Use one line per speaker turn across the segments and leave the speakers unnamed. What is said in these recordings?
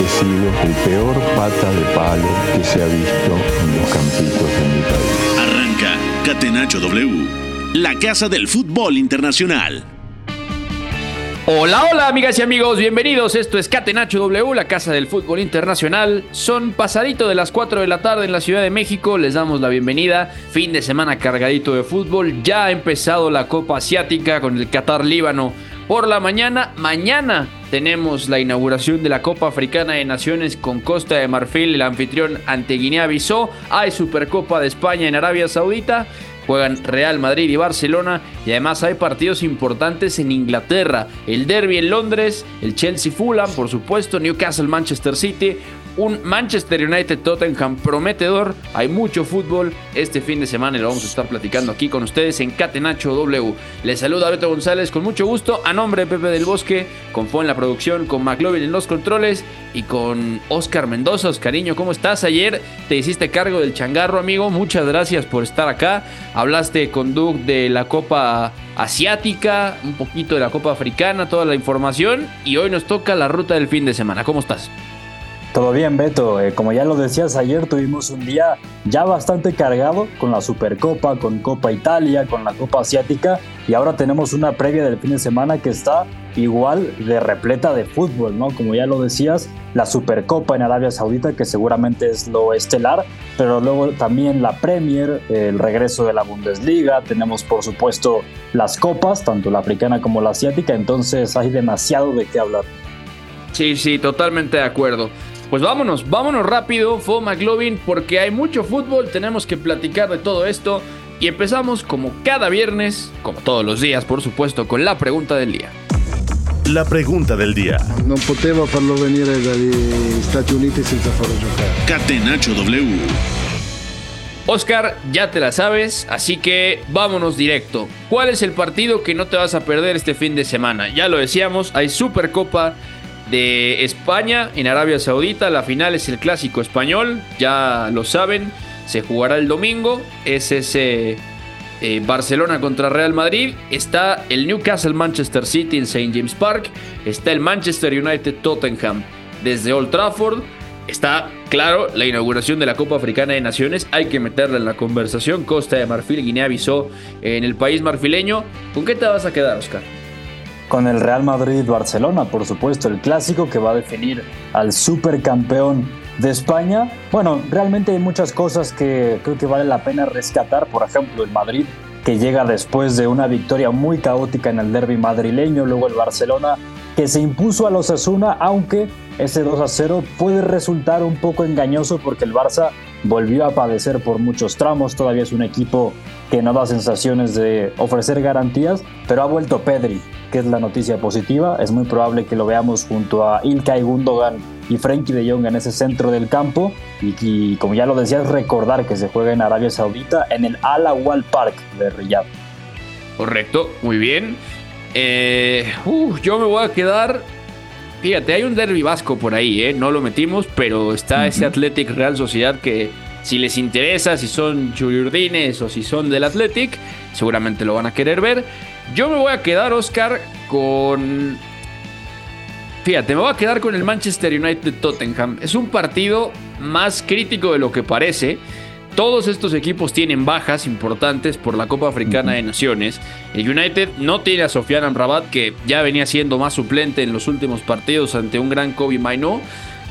He sido el peor pata de palo que se ha visto en los campitos de mi país.
Arranca Catenacho W, la casa del fútbol internacional.
Hola, hola amigas y amigos, bienvenidos. Esto es Catenacho W, la casa del fútbol internacional. Son pasadito de las 4 de la tarde en la Ciudad de México. Les damos la bienvenida. Fin de semana cargadito de fútbol. Ya ha empezado la Copa Asiática con el Qatar Líbano por la mañana. Mañana tenemos la inauguración de la Copa Africana de Naciones con Costa de Marfil, el anfitrión ante Guinea-Bissau. Hay Supercopa de España en Arabia Saudita. Juegan Real Madrid y Barcelona y además hay partidos importantes en Inglaterra. El derby en Londres, el Chelsea Fulham, por supuesto, Newcastle Manchester City, un Manchester United Tottenham prometedor. Hay mucho fútbol este fin de semana y lo vamos a estar platicando aquí con ustedes en Catenacho W. Les saluda Beto González con mucho gusto a nombre de Pepe del Bosque, con Fo en la producción, con McLovin en los controles y con Oscar Mendoza. Oscariño, ¿cómo estás? Ayer te hiciste cargo del changarro, amigo. Muchas gracias por estar acá. Hablaste con Doug de la Copa Asiática, un poquito de la Copa Africana, toda la información. Y hoy nos toca la ruta del fin de semana. ¿Cómo estás?
Todo bien, Beto. Eh, como ya lo decías ayer, tuvimos un día ya bastante cargado con la Supercopa, con Copa Italia, con la Copa Asiática y ahora tenemos una previa del fin de semana que está igual de repleta de fútbol, ¿no? Como ya lo decías, la Supercopa en Arabia Saudita, que seguramente es lo estelar, pero luego también la Premier, el regreso de la Bundesliga, tenemos por supuesto las copas, tanto la africana como la asiática, entonces hay demasiado de qué hablar.
Sí, sí, totalmente de acuerdo. Pues vámonos, vámonos rápido, Fo McLovin, porque hay mucho fútbol, tenemos que platicar de todo esto. Y empezamos como cada viernes, como todos los días, por supuesto, con la pregunta del día.
La pregunta del día.
Non poteva farlo venire dagli Stati Uniti senza farlo giocare.
Catenacho W.
Oscar, ya te la sabes, así que vámonos directo. ¿Cuál es el partido que no te vas a perder este fin de semana? Ya lo decíamos, hay Supercopa de España en Arabia Saudita. La final es el clásico español, ya lo saben. Se jugará el domingo. Es ese eh, Barcelona contra Real Madrid. Está el Newcastle Manchester City en St. James Park. Está el Manchester United Tottenham desde Old Trafford. Está, claro, la inauguración de la Copa Africana de Naciones. Hay que meterla en la conversación. Costa de Marfil, Guinea-Bissau en el país marfileño. ¿Con qué te vas a quedar, Oscar?
Con el Real Madrid-Barcelona, por supuesto, el clásico que va a definir al supercampeón de España. Bueno, realmente hay muchas cosas que creo que vale la pena rescatar. Por ejemplo, el Madrid, que llega después de una victoria muy caótica en el derby madrileño. Luego el Barcelona, que se impuso a los Asuna, aunque ese 2 a 0 puede resultar un poco engañoso porque el Barça volvió a padecer por muchos tramos. Todavía es un equipo que no da sensaciones de ofrecer garantías, pero ha vuelto Pedri, que es la noticia positiva. Es muy probable que lo veamos junto a Ilkay Gundogan y Frenkie de Jong en ese centro del campo. Y, y como ya lo decías, recordar que se juega en Arabia Saudita en el Al Awal Park de Riyadh.
Correcto, muy bien. Eh, uh, yo me voy a quedar. Fíjate, hay un derby vasco por ahí, ¿eh? No lo metimos, pero está ese Athletic Real Sociedad que, si les interesa, si son churiurdines o si son del Athletic, seguramente lo van a querer ver. Yo me voy a quedar, Oscar, con. Fíjate, me voy a quedar con el Manchester United Tottenham. Es un partido más crítico de lo que parece. Todos estos equipos tienen bajas importantes por la Copa Africana de Naciones. El United no tiene a Sofiane Amrabat, que ya venía siendo más suplente en los últimos partidos ante un gran Kobe Mainoo.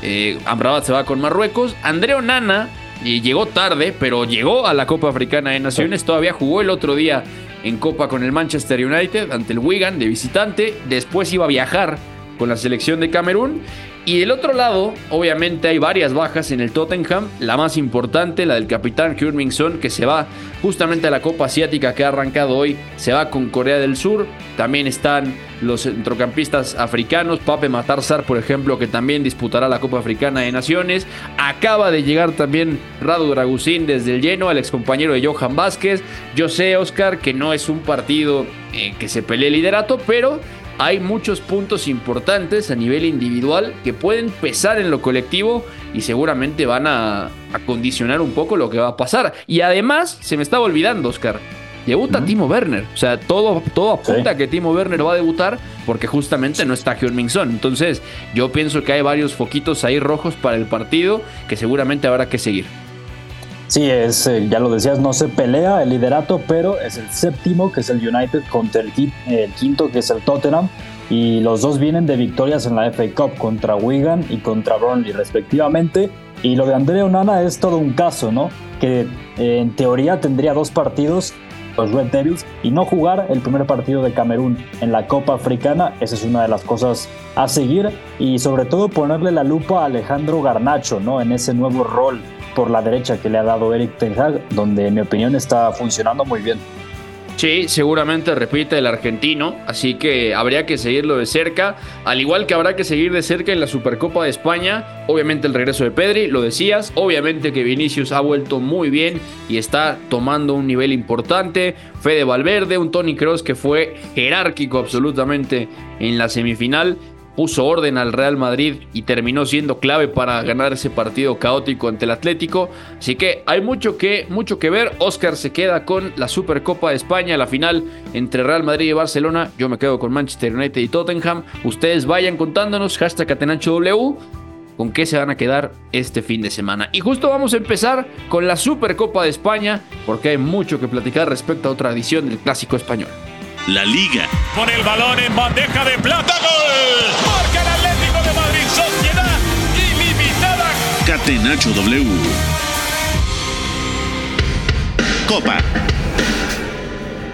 Eh, Amrabat se va con Marruecos. Andreo Nana eh, llegó tarde, pero llegó a la Copa Africana de Naciones. Todavía jugó el otro día en Copa con el Manchester United ante el Wigan de visitante. Después iba a viajar con la selección de Camerún. Y del otro lado, obviamente hay varias bajas en el Tottenham. La más importante, la del capitán heung Son, que se va justamente a la Copa Asiática que ha arrancado hoy. Se va con Corea del Sur. También están los centrocampistas africanos. Pape Matarzar, por ejemplo, que también disputará la Copa Africana de Naciones. Acaba de llegar también Radu Dragusín desde el lleno, el excompañero de Johan Vázquez. Yo sé, Oscar, que no es un partido eh, que se pelee liderato, pero hay muchos puntos importantes a nivel individual que pueden pesar en lo colectivo y seguramente van a, condicionar un poco lo que va a pasar. Y además, se me estaba olvidando, Oscar. Debuta Timo Werner. O sea, todo, todo apunta a que Timo Werner va a debutar porque justamente no está Hyun Son. Entonces, yo pienso que hay varios foquitos ahí rojos para el partido que seguramente habrá que seguir.
Sí, es, eh, ya lo decías, no se pelea el liderato, pero es el séptimo, que es el United, contra el, quinto, que es el Tottenham. Y los dos vienen de victorias en la FA Cup contra Wigan y contra Burnley, respectivamente. Y lo de Andrea Onana es todo un caso, ¿no? Que eh, en teoría tendría dos partidos, los Red Devils, y no jugar el primer partido de Camerún en la Copa Africana. Esa es una de las cosas a seguir. Y sobre todo ponerle la lupa a Alejandro Garnacho, ¿no? En ese nuevo rol por la derecha que le ha dado Eric Ten Hag, donde en mi opinión está funcionando muy bien.
Sí, seguramente repite el argentino, así que habría que seguirlo de cerca, al igual que habrá que seguir de cerca en la Supercopa de España, obviamente el regreso de Pedri, lo decías, obviamente que Vinicius ha vuelto muy bien y está tomando un nivel importante, Fede Valverde, un Tony Cross que fue jerárquico absolutamente en la semifinal, puso orden al Real Madrid y terminó siendo clave para ganar ese partido caótico ante el Atlético. Así que hay mucho que, mucho que ver. Oscar se queda con la Supercopa de España, la final entre Real Madrid y Barcelona. Yo me quedo con Manchester United y Tottenham. Ustedes vayan contándonos, hashtag W con qué se van a quedar este fin de semana. Y justo vamos a empezar con la Supercopa de España, porque hay mucho que platicar respecto a otra edición del Clásico Español.
La Liga.
Con el balón en bandeja de plata. ¡Gol! Marca el Atlético de Madrid. Sociedad ilimitada.
Catenacho W. Copa.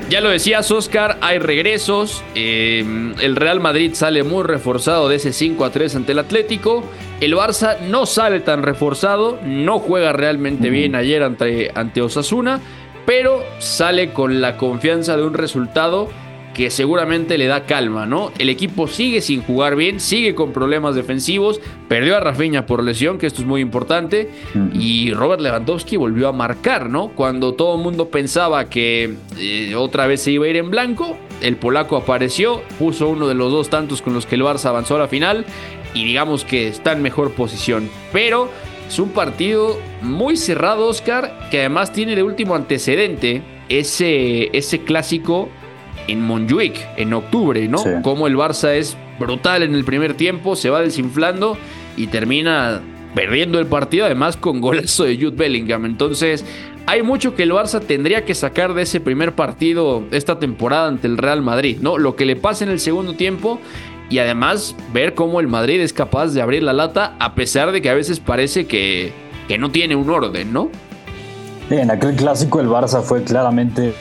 Ya lo decías, Oscar, hay regresos. Eh, el Real Madrid sale muy reforzado de ese 5 a 3 ante el Atlético. El Barça no sale tan reforzado, no juega realmente bien ayer ante, ante Osasuna pero sale con la confianza de un resultado que seguramente le da calma, ¿no? El equipo sigue sin jugar bien, sigue con problemas defensivos, perdió a Rafinha por lesión, que esto es muy importante, y Robert Lewandowski volvió a marcar, ¿no? Cuando todo el mundo pensaba que eh, otra vez se iba a ir en blanco, el polaco apareció, puso uno de los dos tantos con los que el Barça avanzó a la final, y digamos que está en mejor posición, pero es un partido muy cerrado, Oscar, que además tiene de último antecedente ese, ese clásico en Montjuic en octubre, ¿no? Como el Barça es brutal en el primer tiempo, se va desinflando y termina perdiendo el partido, además con golazo de Jude Bellingham. Entonces, hay mucho que el Barça tendría que sacar de ese primer partido esta temporada ante el Real Madrid, ¿no? Lo que le pasa en el segundo tiempo y además ver cómo el Madrid es capaz de abrir la lata a pesar de que a veces parece que, que no tiene un orden, ¿no?
En aquel clásico el Barça fue claramente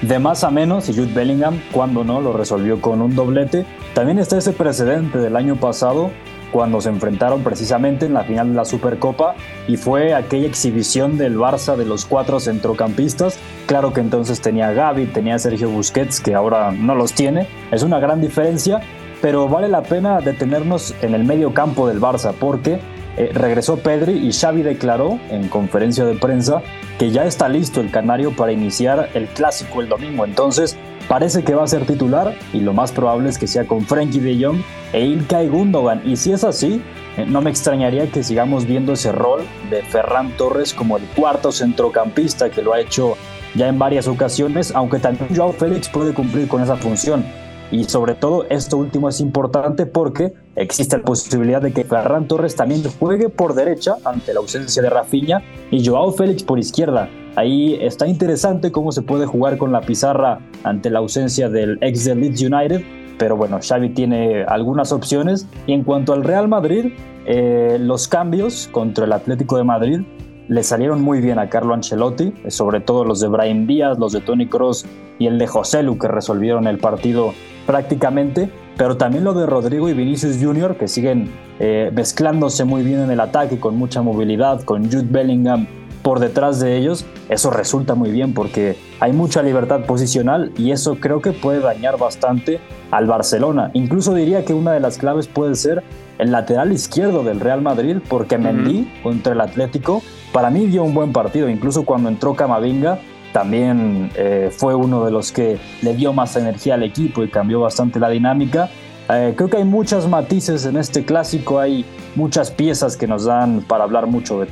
de más a menos y Jude Bellingham, cuando no, lo resolvió con un doblete. También está ese precedente del año pasado cuando se enfrentaron precisamente en la final de la Supercopa y fue aquella exhibición del Barça de los cuatro centrocampistas. Claro que entonces tenía Gaby, tenía Sergio Busquets, que ahora no los tiene. Es una gran diferencia, pero vale la pena detenernos en el medio campo del Barça porque eh, regresó Pedri y Xavi declaró en conferencia de prensa que ya está listo el Canario para iniciar el clásico el domingo. Entonces parece que va a ser titular y lo más probable es que sea con Frankie de Jong e Ilkay Gundogan. Y si es así, eh, no me extrañaría que sigamos viendo ese rol de Ferran Torres como el cuarto centrocampista que lo ha hecho ya en varias ocasiones, aunque también Joao Félix puede cumplir con esa función. Y sobre todo, esto último es importante porque existe la posibilidad de que Ferran Torres también juegue por derecha ante la ausencia de Rafinha y Joao Félix por izquierda. Ahí está interesante cómo se puede jugar con la pizarra ante la ausencia del ex de Leeds United. Pero bueno, Xavi tiene algunas opciones. Y en cuanto al Real Madrid, eh, los cambios contra el Atlético de Madrid le salieron muy bien a Carlo Ancelotti, sobre todo los de Brian Díaz, los de Tony Cross y el de José Lu que resolvieron el partido prácticamente. pero también lo de Rodrigo y Vinicius Jr., que siguen eh, mezclándose muy bien en el ataque, con mucha movilidad, con Jude Bellingham por detrás de ellos, eso resulta muy bien porque hay mucha libertad posicional y eso creo que puede dañar bastante al Barcelona. Incluso diría que una de las claves puede ser el lateral izquierdo del Real Madrid, porque Mendy contra el Atlético, para mí dio un buen partido, incluso cuando entró Camavinga, también eh, fue uno de los que le dio más energía al equipo y cambió bastante la dinámica. Eh, creo que hay muchos matices en este clásico, hay muchas piezas que nos dan para hablar mucho de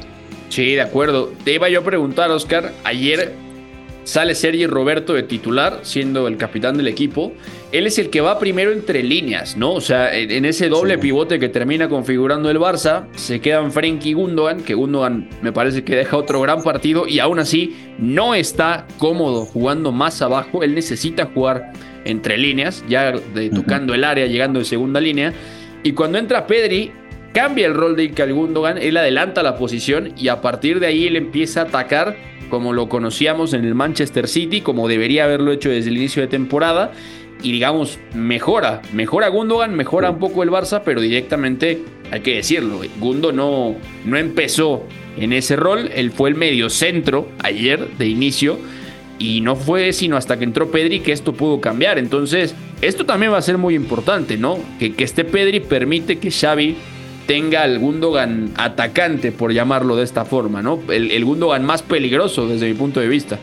Sí, de acuerdo. Te iba yo a preguntar, Oscar. Ayer sale Sergi Roberto de titular, siendo el capitán del equipo. Él es el que va primero entre líneas, ¿no? O sea, en ese doble pivote que termina configurando el Barça, se quedan Frenkie y Gundogan, que Gundogan me parece que deja otro gran partido y aún así no está cómodo jugando más abajo. Él necesita jugar entre líneas, ya de, tocando el área, llegando de segunda línea. Y cuando entra Pedri, cambia el rol de Ilkay Gundogan, él adelanta la posición y a partir de ahí él empieza a atacar como lo conocíamos en el Manchester City, como debería haberlo hecho desde el inicio de temporada. Y digamos, mejora, mejora Gundogan, mejora un poco el Barça, pero directamente hay que decirlo, Gundo no, no empezó en ese rol, él fue el medio centro ayer de inicio y no fue sino hasta que entró Pedri que esto pudo cambiar. Entonces, esto también va a ser muy importante, ¿no? Que, que esté Pedri permite que Xavi tenga al Gundogan atacante, por llamarlo de esta forma, ¿no? El, Gundogan más peligroso desde mi punto de vista.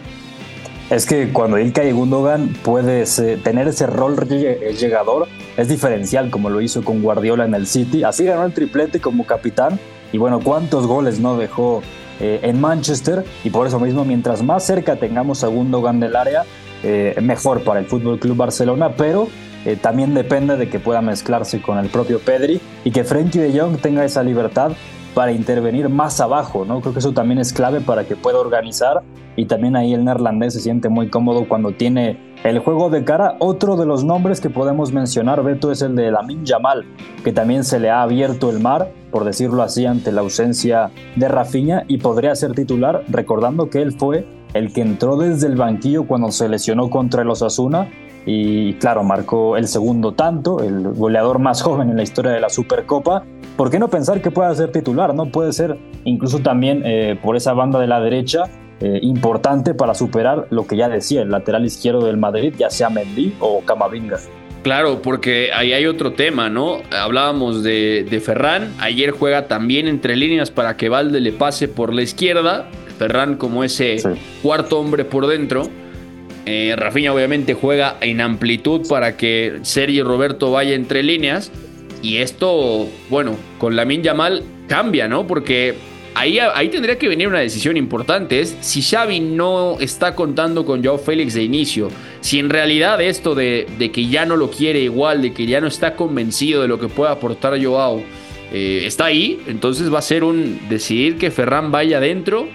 Es que cuando Ilkay Gundogan puede tener ese rol llegador, es diferencial como lo hizo con Guardiola en el City. Así ganó el triplete como capitán y bueno, cuántos goles no dejó eh, en Manchester y por eso mismo mientras más cerca tengamos a Gundogan del área, eh, mejor para el Fútbol Club Barcelona, pero eh, también depende de que pueda mezclarse con el propio Pedri y que Frenkie de Jong tenga esa libertad para intervenir más abajo, ¿no? Creo que eso también es clave para que pueda organizar y también ahí el neerlandés se siente muy cómodo cuando tiene el juego de cara. Otro de los nombres que podemos mencionar, Beto, es el de Lamin Yamal, que también se le ha abierto el mar, por decirlo así, ante la ausencia de Rafinha y podría ser titular, recordando que él fue el que entró desde el banquillo cuando se lesionó contra el Osasuna y claro, marcó el segundo tanto, el goleador más joven en la historia de la Supercopa. ¿Por qué no pensar que pueda ser titular? No puede ser incluso también eh, por esa banda de la derecha eh, importante para superar lo que ya decía el lateral izquierdo del Madrid, ya sea Mendy o Camavinga.
Claro, porque ahí hay otro tema, ¿no? Hablábamos de, Ferran, ayer juega también entre líneas para que Valde le pase por la izquierda, Ferran como ese cuarto hombre por dentro, eh, Rafinha obviamente juega en amplitud para que Sergi Roberto vaya entre líneas. Y esto, bueno, con Lamin Yamal cambia, ¿no? Porque ahí, ahí tendría que venir una decisión importante. Es si Xavi no está contando con Joao Félix de inicio, si en realidad esto de, que ya no lo quiere igual, de que ya no está convencido de lo que puede aportar Joao, eh, está ahí, entonces va a ser un decidir que Ferran vaya adentro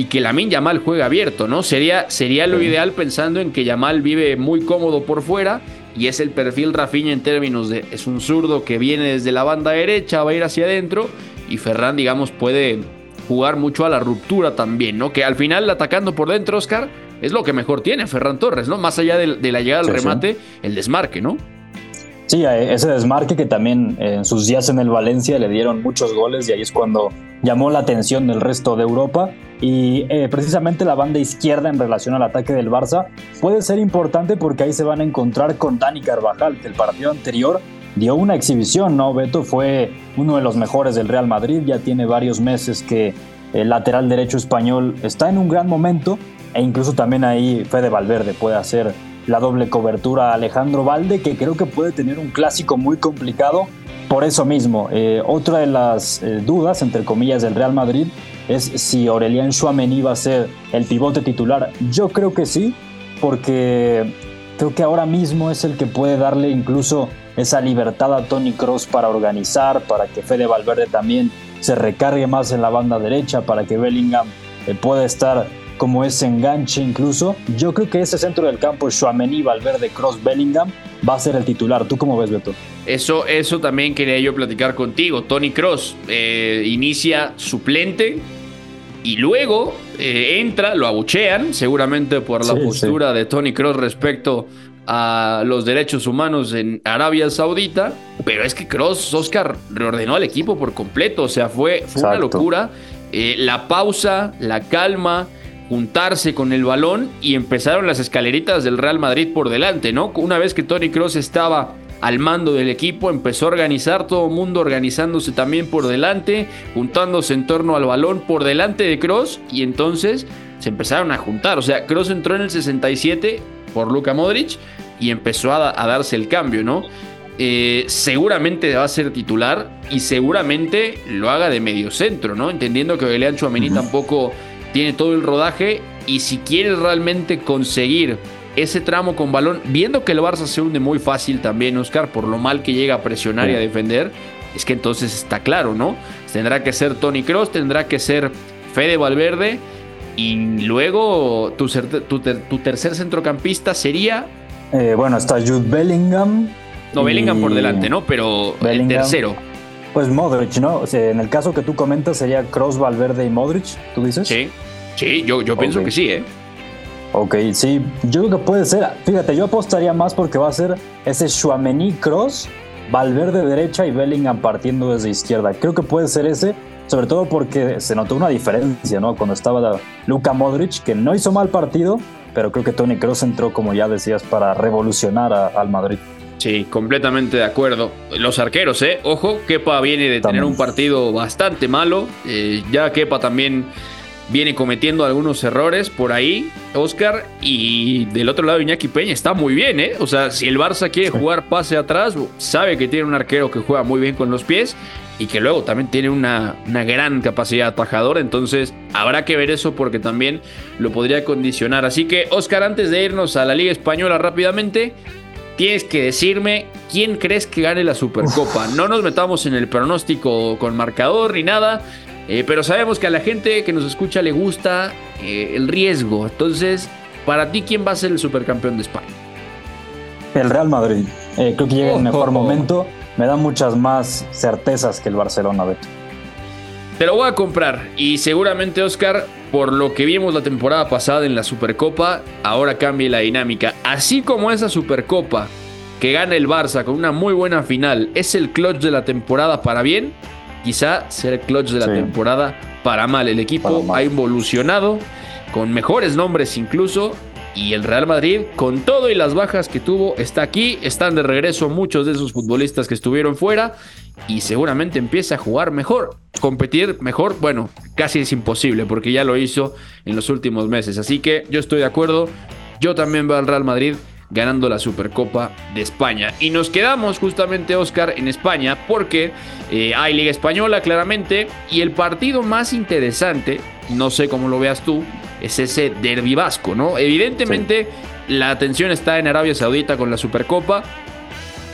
y que Lamin Yamal juega abierto, ¿no? Sería, sería lo ideal pensando en que Yamal vive muy cómodo por fuera y es el perfil Rafinha en términos de es un zurdo que viene desde la banda derecha, va a ir hacia adentro y Ferran, digamos, puede jugar mucho a la ruptura también, ¿no? Que al final atacando por dentro, Oscar, es lo que mejor tiene Ferran Torres, ¿no? Más allá de, la llegada al remate, el desmarque, ¿no?
Sí, ese desmarque que también en sus días en el Valencia le dieron muchos goles y ahí es cuando llamó la atención del resto de Europa. Y eh, precisamente la banda izquierda en relación al ataque del Barça puede ser importante porque ahí se van a encontrar con Dani Carvajal, que el partido anterior dio una exhibición, ¿no? Beto fue uno de los mejores del Real Madrid, ya tiene varios meses que el lateral derecho español está en un gran momento e incluso también ahí Fede Valverde puede hacer la doble cobertura a Alejandro Valde, que creo que puede tener un clásico muy complicado. Por eso mismo, eh, otra de las eh, dudas, entre comillas, del Real Madrid es si Aurelien Chouameni va a ser el pivote titular. Yo creo que sí, porque creo que ahora mismo es el que puede darle incluso esa libertad a Tony Cross para organizar, para que Fede Valverde también se recargue más en la banda derecha, para que Bellingham eh, pueda estar como ese enganche incluso. Yo creo que ese centro del campo, Schwameni, Valverde, Cross, Bellingham, va a ser el titular. ¿Tú cómo ves, Beto?
Eso, eso también quería yo platicar contigo. Tony Cross eh, inicia suplente y luego eh, entra, lo abuchean, seguramente por la postura de Tony Cross respecto a los derechos humanos en Arabia Saudita, pero es que Cross, Oscar, reordenó al equipo por completo, o sea, fue, fue una locura. Eh, la pausa, la calma, juntarse con el balón y empezaron las escaleritas del Real Madrid por delante, ¿no? Una vez que Tony Cross estaba al mando del equipo, empezó a organizar todo el mundo organizándose también por delante, juntándose en torno al balón por delante de Cross y entonces se empezaron a juntar. O sea, Cross entró en el 67 por Luka Modric y empezó a, darse el cambio, ¿no? Eh, seguramente va a ser titular y seguramente lo haga de medio centro, ¿no? Entendiendo que Aurelian Chouameni tampoco tiene todo el rodaje y si quieres realmente conseguir ese tramo con balón, viendo que el Barça se hunde muy fácil también, Oscar, por lo mal que llega a presionar y a defender, es que entonces está claro, ¿no? Tendrá que ser Tony Cross, tendrá que ser Fede Valverde y luego tu, tu, tercer centrocampista sería...
Eh, bueno, está Jude Bellingham.
No, Bellingham por delante, ¿no? Pero el tercero.
Pues Modric, ¿no? O sea, en el caso que tú comentas sería Cross, Valverde y Modric, ¿tú dices?
Sí, sí, yo, yo pienso que sí, ¿eh?
Ok, sí, yo creo que puede ser. Fíjate, yo apostaría más porque va a ser ese Shuamení Cross, Valverde derecha y Bellingham partiendo desde izquierda. Creo que puede ser ese, sobre todo porque se notó una diferencia, ¿no? Cuando estaba Luka Modric, que no hizo mal partido, pero creo que Tony Cross entró, como ya decías, para revolucionar al Madrid.
Sí, completamente de acuerdo. Los arqueros, ¿eh? Ojo, Kepa viene de tener un partido bastante malo. Eh, ya Kepa también viene cometiendo algunos errores por ahí, Oscar. Y del otro lado, Iñaki Peña está muy bien, ¿eh? O sea, si el Barça quiere jugar pase atrás, sabe que tiene un arquero que juega muy bien con los pies y que luego también tiene una, una gran capacidad atajadora. Entonces, habrá que ver eso porque también lo podría condicionar. Así que, Oscar, antes de irnos a la Liga Española rápidamente, tienes que decirme quién crees que gane la Supercopa. No nos metamos en el pronóstico con marcador ni nada, eh, pero sabemos que a la gente que nos escucha le gusta eh, el riesgo. Entonces, para ti, ¿quién va a ser el supercampeón de España?
El Real Madrid. Eh, creo que llega en el mejor momento. Me da muchas más certezas que el Barcelona, Beto.
Te lo voy a comprar y seguramente Oscar, por lo que vimos la temporada pasada en la Supercopa, ahora cambie la dinámica. Así como esa Supercopa que gana el Barça con una muy buena final es el clutch de la temporada para bien, quizá sea el clutch de la temporada para mal. El equipo ha evolucionado con mejores nombres incluso y el Real Madrid, con todo y las bajas que tuvo, está aquí. Están de regreso muchos de esos futbolistas que estuvieron fuera y seguramente empieza a jugar mejor. Competir mejor, bueno, casi es imposible porque ya lo hizo en los últimos meses. Así que yo estoy de acuerdo. Yo también veo al Real Madrid ganando la Supercopa de España. Y nos quedamos justamente, Oscar, en España porque eh, hay Liga Española, claramente. Y el partido más interesante, no sé cómo lo veas tú, es ese derbi vasco, ¿no? Evidentemente, la atención está en Arabia Saudita con la Supercopa.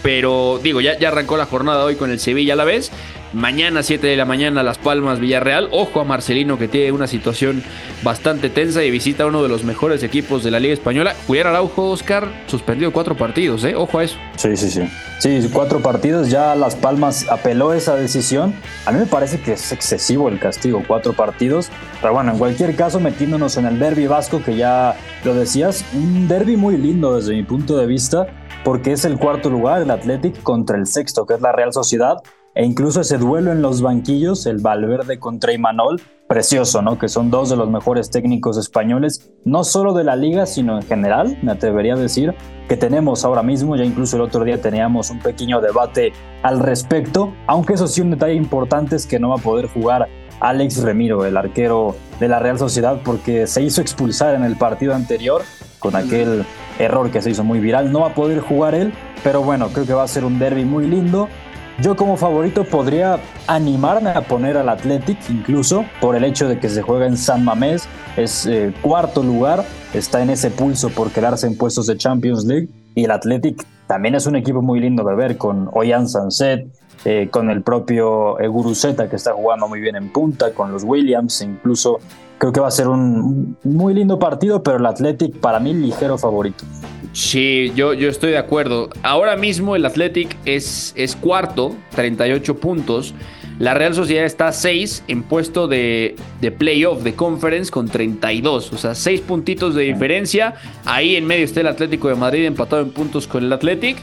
Pero digo, ya, ya arrancó la jornada hoy con el Sevilla a la vez. Mañana 7 de la mañana Las Palmas Villarreal. Ojo a Marcelino que tiene una situación bastante tensa y visita uno de los mejores equipos de la Liga Española. Julián Araujo, Oscar, suspendió cuatro partidos, ¿eh? Ojo a eso.
Sí, sí, sí. Sí, cuatro partidos. Ya Las Palmas apeló esa decisión. A mí me parece que es excesivo el castigo, cuatro partidos. Pero bueno, en cualquier caso, metiéndonos en el derby vasco, que ya lo decías, un derby muy lindo desde mi punto de vista porque es el cuarto lugar, el Athletic, contra el sexto, que es la Real Sociedad, e incluso ese duelo en los banquillos, el Valverde contra Imanol, precioso, ¿no? Que son dos de los mejores técnicos españoles, no solo de la liga, sino en general, me atrevería a decir, que tenemos ahora mismo, ya incluso el otro día teníamos un pequeño debate al respecto, aunque eso sí un detalle importante es que no va a poder jugar Alex Remiro, el arquero de la Real Sociedad, porque se hizo expulsar en el partido anterior con aquel error que se hizo muy viral. No va a poder jugar él, pero bueno, creo que va a ser un derby muy lindo. Yo como favorito podría animarme a poner al Athletic incluso por el hecho de que se juega en San Mamés, es eh, cuarto lugar, está en ese pulso por quedarse en puestos de Champions League y el Athletic también es un equipo muy lindo de ver con Oyan Sanset, eh, con el propio Guruzeta que está jugando muy bien en punta, con los Williams, incluso Creo que va a ser un muy lindo partido, pero el Athletic para mí ligero favorito.
Sí, yo, yo estoy de acuerdo. Ahora mismo el Athletic es, es cuarto, 38 puntos. La Real Sociedad está a 6 en puesto de, de playoff, de conference, con 32. O sea, 6 puntitos de diferencia. Ahí en medio está el Atlético de Madrid empatado en puntos con el Athletic.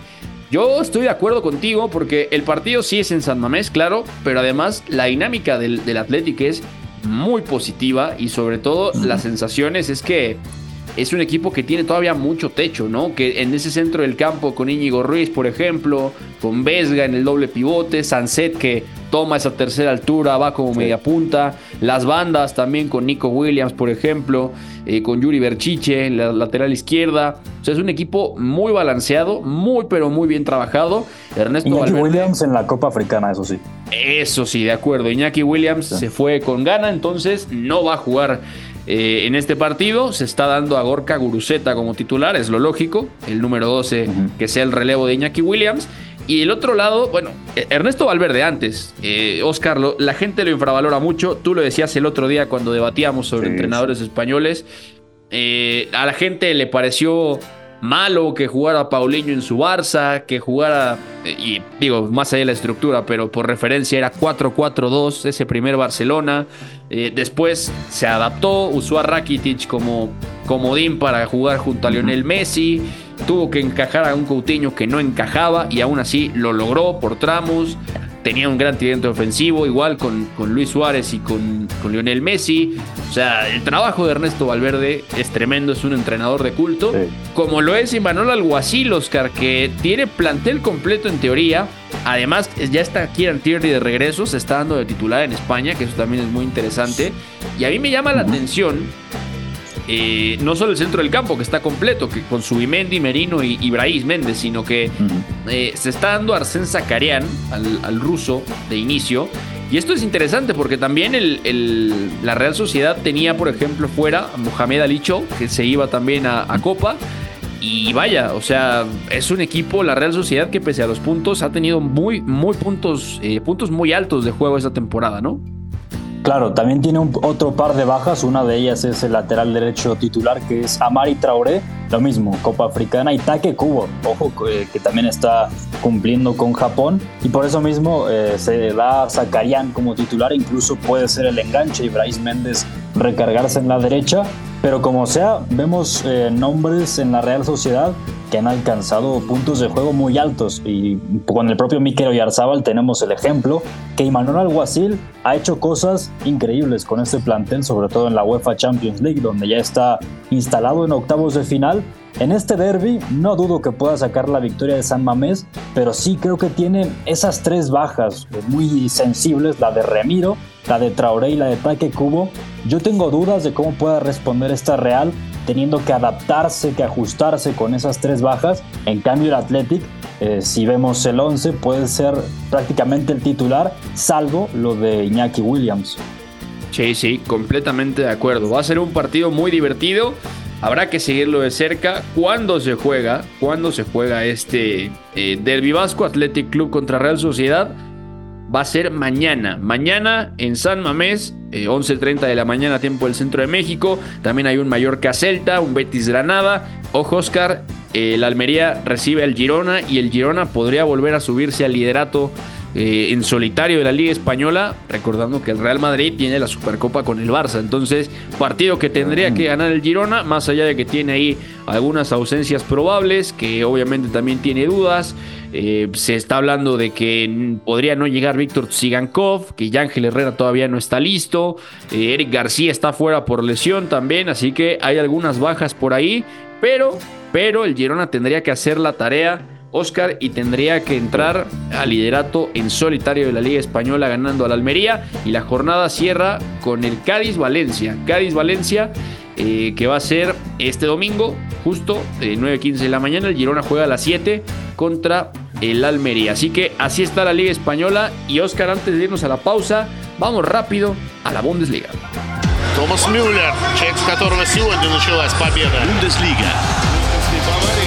Yo estoy de acuerdo contigo porque el partido sí es en San Mamés, claro, pero además la dinámica del, del Athletic es muy positiva y sobre todo las sensaciones es que es un equipo que tiene todavía mucho techo, ¿no? Que en ese centro del campo con Íñigo Ruiz, por ejemplo, con Vesga en el doble pivote, Sanset que toma esa tercera altura, va como media punta, las bandas también con Nico Williams, por ejemplo, eh, con Yuri Berchiche en la lateral izquierda. O sea, es un equipo muy balanceado, muy pero muy bien trabajado.
Ernesto Iñaki Williams en la Copa Africana, eso sí.
Eso sí, de acuerdo. Iñaki Williams se fue con gana, entonces no va a jugar eh, en este partido. Se está dando a Gorka Guruceta como titular, es lo lógico, el número 12 que sea el relevo de Iñaki Williams. Y el otro lado, bueno, eh, Ernesto Valverde antes, eh, Oscar, la gente lo infravalora mucho, tú lo decías el otro día cuando debatíamos sobre entrenadores españoles, a la gente le pareció malo que jugara Paulinho en su Barça, que jugara, y digo, más allá de la estructura, pero por referencia era 4-4-2, ese primer Barcelona. Eh, después se adaptó, usó a Rakitic como comodín para jugar junto a Lionel Messi. Tuvo que encajar a un Coutinho que no encajaba y aún así lo logró por tramos tenía un gran tridente ofensivo, igual con, con Luis Suárez y con, con, Lionel Messi. O sea, el trabajo de Ernesto Valverde es tremendo, es un entrenador de culto. Como lo es Imanol Alguacil, Oscar, que tiene plantel completo en teoría. Además, ya está Kieran Tierney de regreso, se está dando de titular en España, que eso también es muy interesante. Y a mí me llama la atención eh, no solo el centro del campo, que está completo, que con Subimendi, Merino y, Ibrahim Méndez, sino que eh, se está dando Arsen Zakarian al, ruso de inicio. Y esto es interesante porque también la Real Sociedad tenía, por ejemplo, fuera a Mohamed Alicho, que se iba también a, Copa. Y vaya, o sea, es un equipo, la Real Sociedad, que pese a los puntos, ha tenido muy, muy puntos, eh, puntos muy altos de juego esta temporada, ¿no?
Claro, también tiene otro par de bajas. Una de ellas es el lateral derecho titular, que es Amari Traoré. Lo mismo, Copa Africana y Take Kubo. Ojo, que, también está cumpliendo con Japón. Y por eso mismo eh, se da Zakarian como titular. Incluso puede ser el enganche y Bryce Méndez recargarse en la derecha. Pero como sea, vemos eh, nombres en la Real Sociedad que han alcanzado puntos de juego muy altos. Y con el propio Mikel Oyarzábal tenemos el ejemplo que Imanol Alguacil ha hecho cosas increíbles con este plantel, sobre todo en la UEFA Champions League, donde ya está instalado en octavos de final. En este derby no dudo que pueda sacar la victoria de San Mamés, pero sí creo que tiene esas tres bajas muy sensibles, la de Remiro, la de Traoré y la de Taque Cubo. Yo tengo dudas de cómo pueda responder esta Real, teniendo que adaptarse, que ajustarse con esas tres bajas. En cambio, el Athletic, eh, si vemos el 11, puede ser prácticamente el titular, salvo lo de Iñaki Williams.
Sí, sí, completamente de acuerdo. Va a ser un partido muy divertido. Habrá que seguirlo de cerca. ¿Cuándo se juega? ¿Cuándo se juega este eh, Derby Vasco Athletic Club contra Real Sociedad? va a ser mañana. Mañana en San Mamés, 11.30 eh, de la mañana, tiempo del centro de México. También hay un Mallorca Celta, un Betis Granada. Ojo, Oscar, el Almería recibe al Girona y el Girona podría volver a subirse al liderato eh, en solitario de la Liga Española, recordando que el Real Madrid tiene la Supercopa con el Barça. Entonces, partido que tendría que ganar el Girona, más allá de que tiene ahí algunas ausencias probables, que obviamente también tiene dudas. Eh, se está hablando de que podría no llegar Víctor Tsigankov, que Ángel Herrera todavía no está listo. Eh, Eric García está fuera por lesión también, así que hay algunas bajas por ahí. Pero, pero el Girona tendría que hacer la tarea Oscar y tendría que entrar al liderato en solitario de la Liga Española ganando al Almería y la jornada cierra con el Cádiz Valencia. Cádiz Valencia eh, que va a ser este domingo justo de 9.15 de la mañana. El Girona juega a las 7 contra el Almería. Así que así está la Liga Española y Oscar antes de irnos a la pausa vamos rápido a la Bundesliga.
Thomas Müller, check которого сегодня началась победа.
Bundesliga.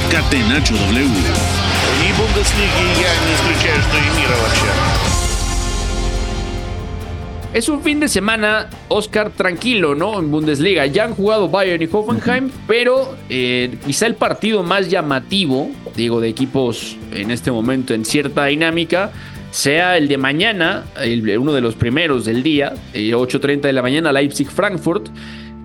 Catenacho W.
И Бундеслиги я не исключаю, что и мира вообще.
Es un fin de semana, Oscar, tranquilo, ¿no? En Bundesliga. Ya han jugado Bayern y Hoffenheim, pero eh, quizá el partido más llamativo, digo, de equipos en este momento en cierta dinámica, sea el de mañana, el- uno de los primeros del día, eh, 8.30 de la mañana, Leipzig-Frankfurt,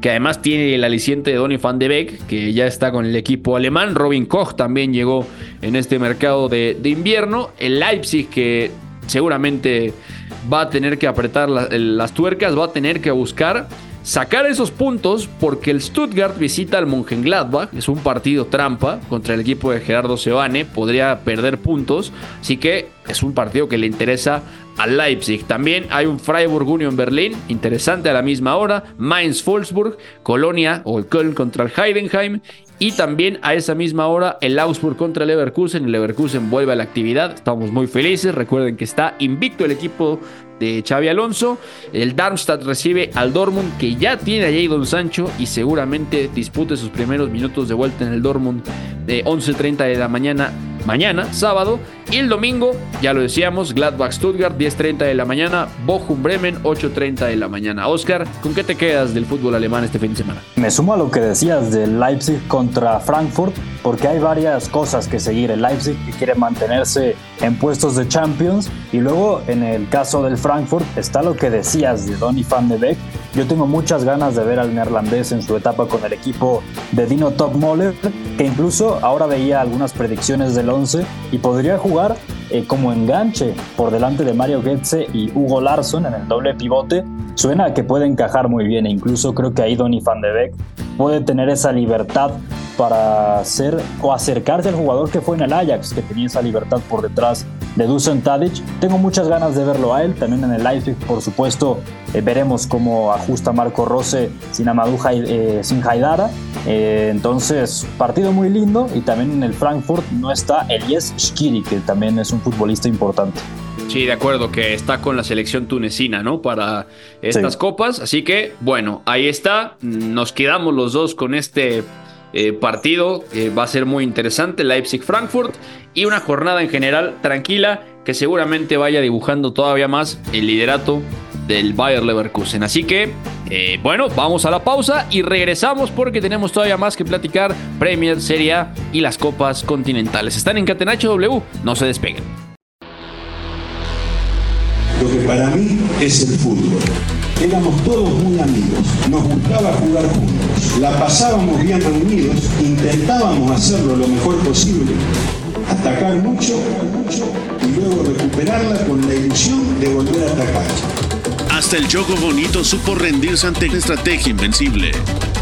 que además tiene el aliciente de Donny van de Beek, que ya está con el equipo alemán. Robin Koch también llegó en este mercado de, invierno. El Leipzig, que seguramente va a tener que apretar las tuercas, va a tener que buscar sacar esos puntos porque el Stuttgart visita al Mönchengladbach, es un partido trampa contra el equipo de Gerardo Sebane, podría perder puntos, así que es un partido que le interesa al Leipzig. También hay un Freiburg Union Berlin, interesante a la misma hora, Mainz Wolfsburg, Colonia o el Köln contra el Heidenheim y también a esa misma hora el Augsburg contra el Leverkusen. El Leverkusen vuelve a la actividad. Estamos muy felices. Recuerden que está invicto el equipo de Xavi Alonso. El Darmstadt recibe al Dortmund que ya tiene a Jadon Sancho y seguramente dispute sus primeros minutos de vuelta en el Dortmund de 11.30 de la mañana. Mañana, sábado, y el domingo, ya lo decíamos, Gladbach Stuttgart, 10.30 de la mañana, Bochum Bremen, 8.30 de la mañana. Oscar, ¿con qué te quedas del fútbol alemán este fin de semana?
Me sumo a lo que decías del Leipzig contra Frankfurt, porque hay varias cosas que seguir. El Leipzig que quiere mantenerse en puestos de Champions, y luego en el caso del Frankfurt está lo que decías de Donny van de Beek. Yo tengo muchas ganas de ver al neerlandés en su etapa con el equipo de Dino Topmoller, que incluso ahora veía algunas predicciones del 11 y podría jugar eh, como enganche por delante de Mario Goetze y Hugo Larsson en el doble pivote. Suena a que puede encajar muy bien e incluso creo que ahí Donny van de Beek puede tener esa libertad para ser o acercarse al jugador que fue en el Ajax, que tenía esa libertad por detrás de Dusan Tadic. Tengo muchas ganas de verlo a él, también en el Leipzig, por supuesto, eh, veremos cómo ajusta Marco Rose sin Amadou eh, sin Haidara. Eh, entonces, partido muy lindo y también en el Frankfurt no está Elias Shkiri, que también es un futbolista importante.
Sí, de acuerdo, que está con la selección tunecina, ¿no? Para estas
Sí.
copas. Así que, bueno, ahí está. Nos quedamos los dos con este eh, partido. que va a ser muy interesante, Leipzig-Frankfurt. Y una jornada en general tranquila que seguramente vaya dibujando todavía más el liderato del Bayer Leverkusen. Así que, eh, bueno, vamos a la pausa y regresamos porque tenemos todavía más que platicar. Premier, Serie A y las copas continentales. Están en Catenacho W, no se despeguen.
Lo que para mí es el fútbol. Éramos todos muy amigos, nos gustaba jugar juntos, la pasábamos bien reunidos, intentábamos hacerlo lo mejor posible, atacar mucho, mucho y luego recuperarla con la ilusión de volver a atacar.
Hasta el Choco Bonito supo rendirse ante una estrategia invencible.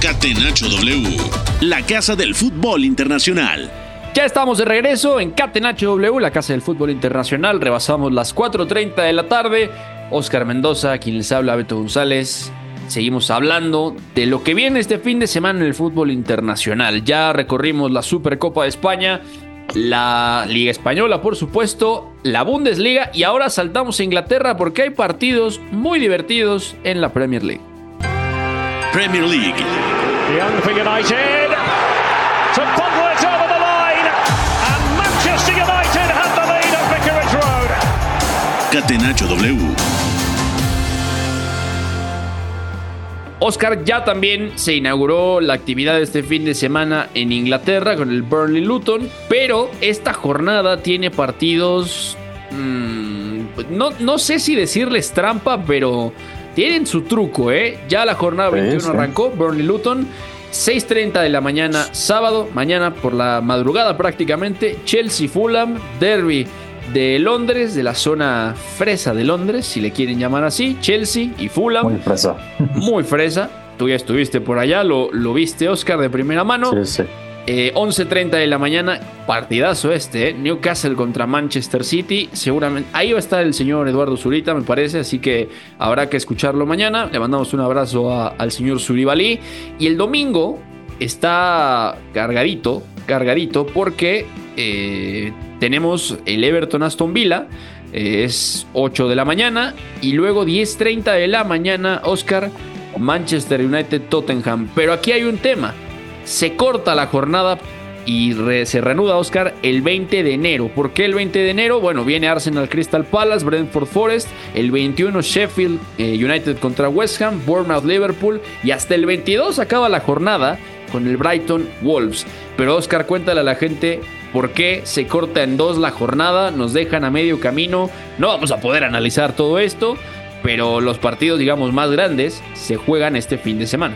Catenacho W, la casa del fútbol internacional.
Ya estamos de regreso en Catenacho W, la casa del fútbol internacional. Rebasamos las 4.30 de la tarde. Oscar Mendoza, quien les habla, Beto González. Seguimos hablando de lo que viene este fin de semana en el fútbol internacional. Ya recorrimos la Supercopa de España, la Liga Española, por supuesto, la Bundesliga y ahora saltamos a Inglaterra porque hay partidos muy divertidos en la Premier League.
Premier League,
Young for
Oscar, ya también se inauguró la actividad de este fin de semana en Inglaterra con el Burnley Luton, pero esta jornada tiene partidos... mm, no, no sé si decirles trampa, pero tienen su truco, ¿eh? Ya la jornada
Sí,
21
sí.
arrancó, Burnley Luton. 6.30 de la mañana, sábado, mañana por la madrugada prácticamente, Chelsea Fulham, Derby de Londres, de la zona fresa de Londres, si le quieren llamar así, Chelsea y Fulham
Muy fresa.
muy fresa. Tú ya estuviste por allá, lo, lo viste, Oscar, de primera mano.
Sí, sí.
Eh, 11.30 de la mañana, partidazo este, ¿eh? Newcastle contra Manchester City. Seguramente ahí va a estar el señor Eduardo Zurita, me parece, así que habrá que escucharlo mañana. Le mandamos un abrazo a- al señor Zuribalí. Y el domingo está cargadito, cargadito, porque eh, tenemos el Everton Aston Villa. eh, es 8 de la mañana y luego 10.30 de la mañana, Oscar, Manchester United Tottenham. Pero aquí hay un tema se corta la jornada y se reanuda, Oscar, el 20 de enero. ¿Por qué el 20 de enero? Bueno, viene Arsenal Crystal Palace, Brentford Forest, el 21 Sheffield eh, United contra West Ham, Bournemouth Liverpool y hasta el 22 acaba la jornada con el Brighton Wolves. Pero Oscar, cuéntale a la gente ¿Por qué se corta en dos la jornada? Nos dejan a medio camino. No vamos a poder analizar todo esto, pero los partidos, digamos, más grandes se juegan este fin de semana.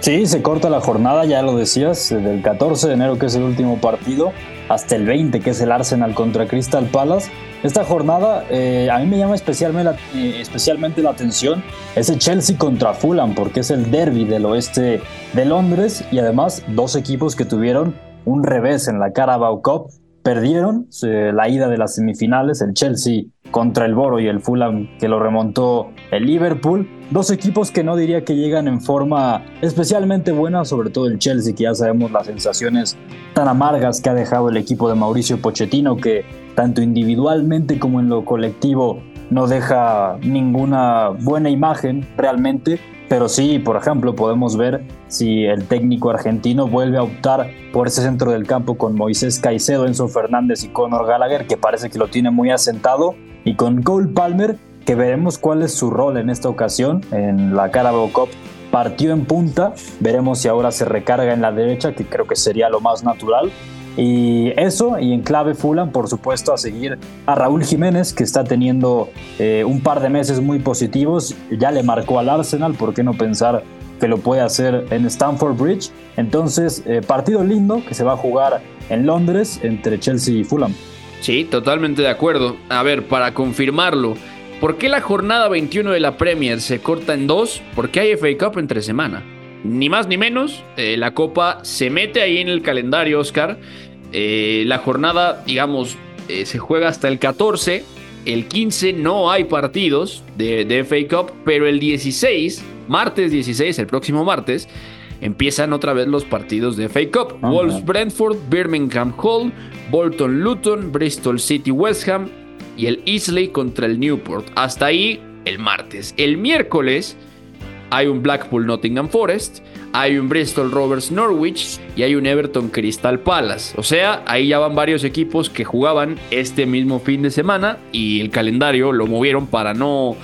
Sí, se corta la jornada, ya lo decías, del 14 de enero, que es el último partido, hasta el 20, que es el Arsenal contra Crystal Palace. Esta jornada eh, a mí me llama especialmente la, eh, especialmente la atención ese Chelsea contra Fulham, porque es el derby del oeste de Londres y además dos equipos que tuvieron un revés en la Carabao Cup perdieron la ida de las semifinales, el Chelsea contra el Boro y el Fulham que lo remontó el Liverpool. Dos equipos que no diría que llegan en forma especialmente buena, sobre todo el Chelsea, que ya sabemos las sensaciones tan amargas que ha dejado el equipo de Mauricio Pochettino, que tanto individualmente como en lo colectivo no deja ninguna buena imagen realmente. Pero sí, por ejemplo, podemos ver si el técnico argentino vuelve a optar por ese centro del campo con Moisés Caicedo, Enzo Fernández y Conor Gallagher, que parece que lo tiene muy asentado, y con Cole Palmer, que veremos cuál es su rol en esta ocasión en la Carabao Cup. Partió en punta, veremos si ahora se recarga en la derecha, que creo que sería lo más natural, y eso, y en clave Fulham, por supuesto, a seguir a Raúl Jiménez, que está teniendo eh, un par de meses muy positivos. Ya le marcó al Arsenal, ¿por qué no pensar que lo puede hacer en Stamford Bridge? Entonces, eh, partido lindo que se va a jugar en Londres entre Chelsea y Fulham.
Sí, totalmente de acuerdo. A ver, para confirmarlo, ¿por qué la jornada 21 de la Premier se corta en dos? Porque hay FA Cup entre semana. Ni más ni menos, eh, la Copa se mete ahí en el calendario, Oscar eh, la jornada, digamos, eh, se juega hasta el 14. El 15 no hay partidos de, de, FA Cup, pero el 16, martes 16, el próximo martes, empiezan otra vez los partidos de FA Cup. Wolves Brentford, Birmingham Hall, Bolton Luton, Bristol City West Ham y el Easley contra el Newport. Hasta ahí el martes. El miércoles hay un Blackpool Nottingham Forest, hay un Bristol Rovers Norwich y hay un Everton Crystal Palace. O sea, ahí ya van varios equipos que jugaban este mismo fin de semana y el calendario lo movieron para no,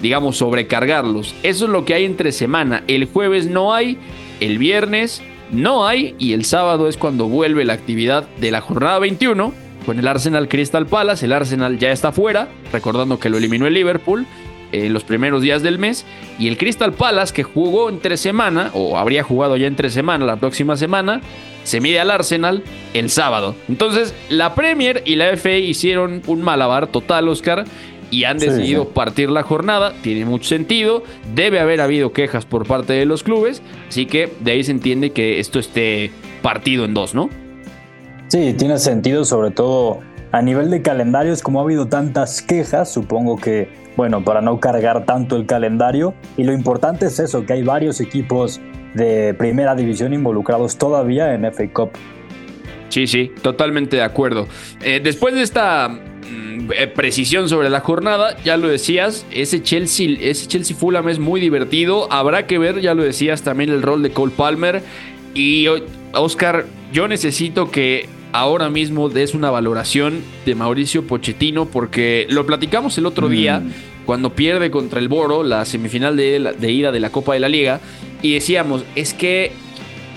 digamos, sobrecargarlos. Eso es lo que hay entre semana. El jueves no hay, el viernes no hay y el sábado es cuando vuelve la actividad de la jornada 21 con el Arsenal Crystal Palace. El Arsenal ya está fuera, recordando que lo eliminó el Liverpool en los primeros días del mes. Y el Crystal Palace, que jugó entre semana, o habría jugado ya entre semana la próxima semana, se mide al Arsenal el sábado. Entonces, la Premier y la FA hicieron un malabar total, Oscar, y han decidido partir la jornada. Tiene mucho sentido. Debe haber habido quejas por parte de los clubes. Así que de ahí se entiende que esto esté partido en dos, ¿no?
Sí, tiene sentido, sobre todo a nivel de calendarios, como ha habido tantas quejas, supongo que bueno, para no cargar tanto el calendario. Y lo importante es eso, que hay varios equipos de primera división involucrados todavía en FA Cup.
Sí, sí, totalmente de acuerdo. Eh, después de esta mm, eh, precisión sobre la jornada, ya lo decías, ese Chelsea, ese Chelsea Fulham es muy divertido. Habrá que ver, ya lo decías, también el rol de Cole Palmer. Y Oscar, yo necesito que ahora mismo des una valoración de Mauricio Pochettino porque lo platicamos el otro día mm. cuando pierde contra el Boro la semifinal de, de ida de la Copa de la Liga y decíamos, es que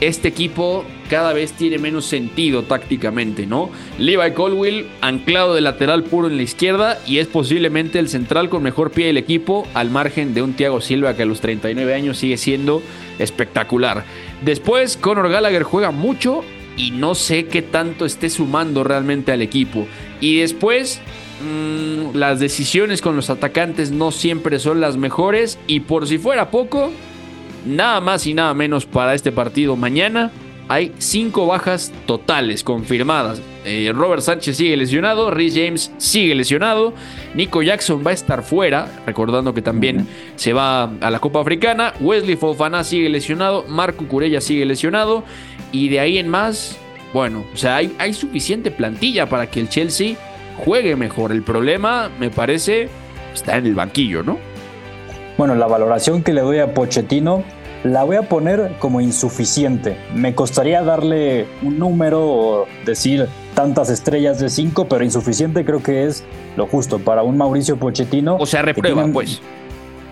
este equipo cada vez tiene menos sentido tácticamente, ¿no? Levi Colwill anclado de lateral puro en la izquierda y es posiblemente el central con mejor pie del equipo al margen de un Thiago Silva que a los 39 años sigue siendo espectacular. Después Conor Gallagher juega mucho y no sé qué tanto esté sumando realmente al equipo. Y después, mm, las decisiones con los atacantes no siempre son las mejores. Y por si fuera poco, nada más y nada menos para este partido mañana. Hay cinco bajas totales confirmadas. Eh, Robert Sánchez sigue lesionado, Rhys James sigue lesionado, Nico Jackson va a estar fuera, recordando que también se va a la Copa Africana, Wesley Fofana sigue lesionado, Marco Curella sigue lesionado y de ahí en más, bueno, o sea, hay, hay suficiente plantilla para que el Chelsea juegue mejor. El problema, me parece, está en el banquillo, ¿no?
Bueno, la valoración que le doy a Pochettino la voy a poner como insuficiente. Me costaría darle un número o decir tantas estrellas de cinco, pero insuficiente creo que es lo justo para un Mauricio Pochettino.
O sea, reprueba, pues.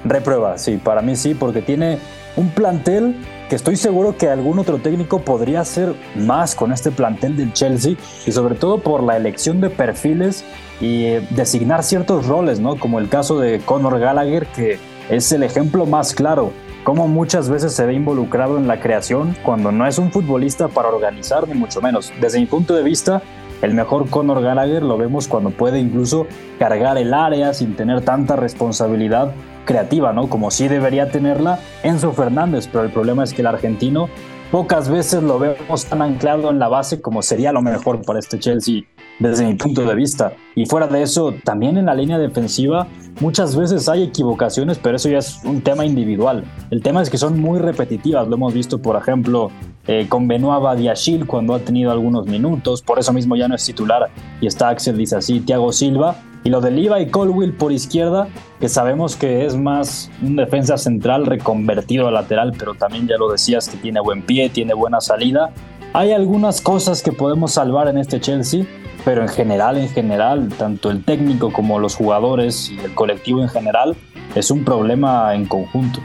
Reprueba, sí, para mí sí, porque tiene un plantel que estoy seguro que algún otro técnico podría hacer más con este plantel del Chelsea y sobre todo por la elección de perfiles y eh, designar ciertos roles, ¿no? Como el caso de Conor Gallagher, que es el ejemplo más claro, como muchas veces se ve involucrado en la creación cuando no es un futbolista para organizar, ni mucho menos. Desde mi punto de vista, el mejor Conor Gallagher lo vemos cuando puede incluso cargar el área sin tener tanta responsabilidad creativa, ¿no? Como sí debería tenerla Enzo Fernández, pero el problema es que el argentino pocas veces lo vemos tan anclado en la base como sería lo mejor para este Chelsea desde mi punto de vista. Y fuera de eso, también en la línea defensiva muchas veces hay equivocaciones, pero eso ya es un tema individual. El tema es que son muy repetitivas, lo hemos visto por ejemplo eh, con Benoit Badiachil cuando ha tenido algunos minutos, por eso mismo ya no es titular y está Axel dice así, Thiago Silva. Y lo de y Colwill por izquierda, que sabemos que es más un defensa central reconvertido a lateral, pero también ya lo decías que tiene buen pie, tiene buena salida. Hay algunas cosas que podemos salvar en este Chelsea, pero en general, en general, tanto el técnico como los jugadores y el colectivo en general, es un problema en conjunto.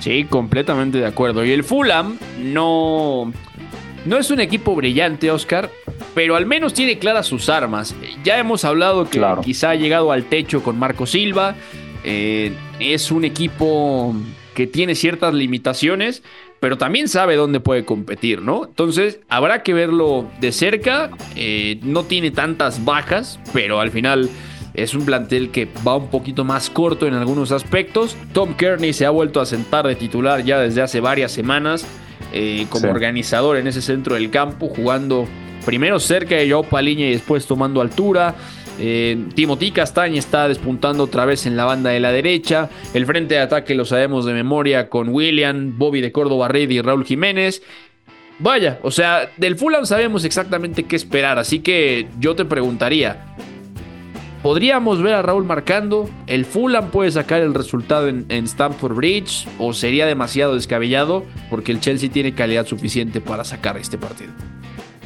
Sí, completamente de acuerdo. Y el Fulham no, no es un equipo brillante, Oscar, pero al menos tiene claras sus armas. Ya hemos hablado que quizá ha llegado al techo con Marco Silva. Eh, es un equipo que tiene ciertas limitaciones, pero también sabe dónde puede competir, ¿no? Entonces, habrá que verlo de cerca. Eh, no tiene tantas bajas, pero al final es un plantel que va un poquito más corto en algunos aspectos. Tom Kearney se ha vuelto a sentar de titular ya desde hace varias semanas eh, como organizador en ese centro del campo, jugando primero cerca de Joao Paliña y después tomando altura. Eh, Timothy Castaña está despuntando otra vez en la banda de la derecha. El frente de ataque lo sabemos de memoria con William, Bobby de Córdoba Reid y Raúl Jiménez. Vaya, o sea, del Fulham sabemos exactamente qué esperar, así que yo te preguntaría, ¿podríamos ver a Raúl marcando? ¿El Fulham puede sacar el resultado en, en Stamford Bridge? ¿O sería demasiado descabellado? Porque el Chelsea tiene calidad suficiente para sacar este partido.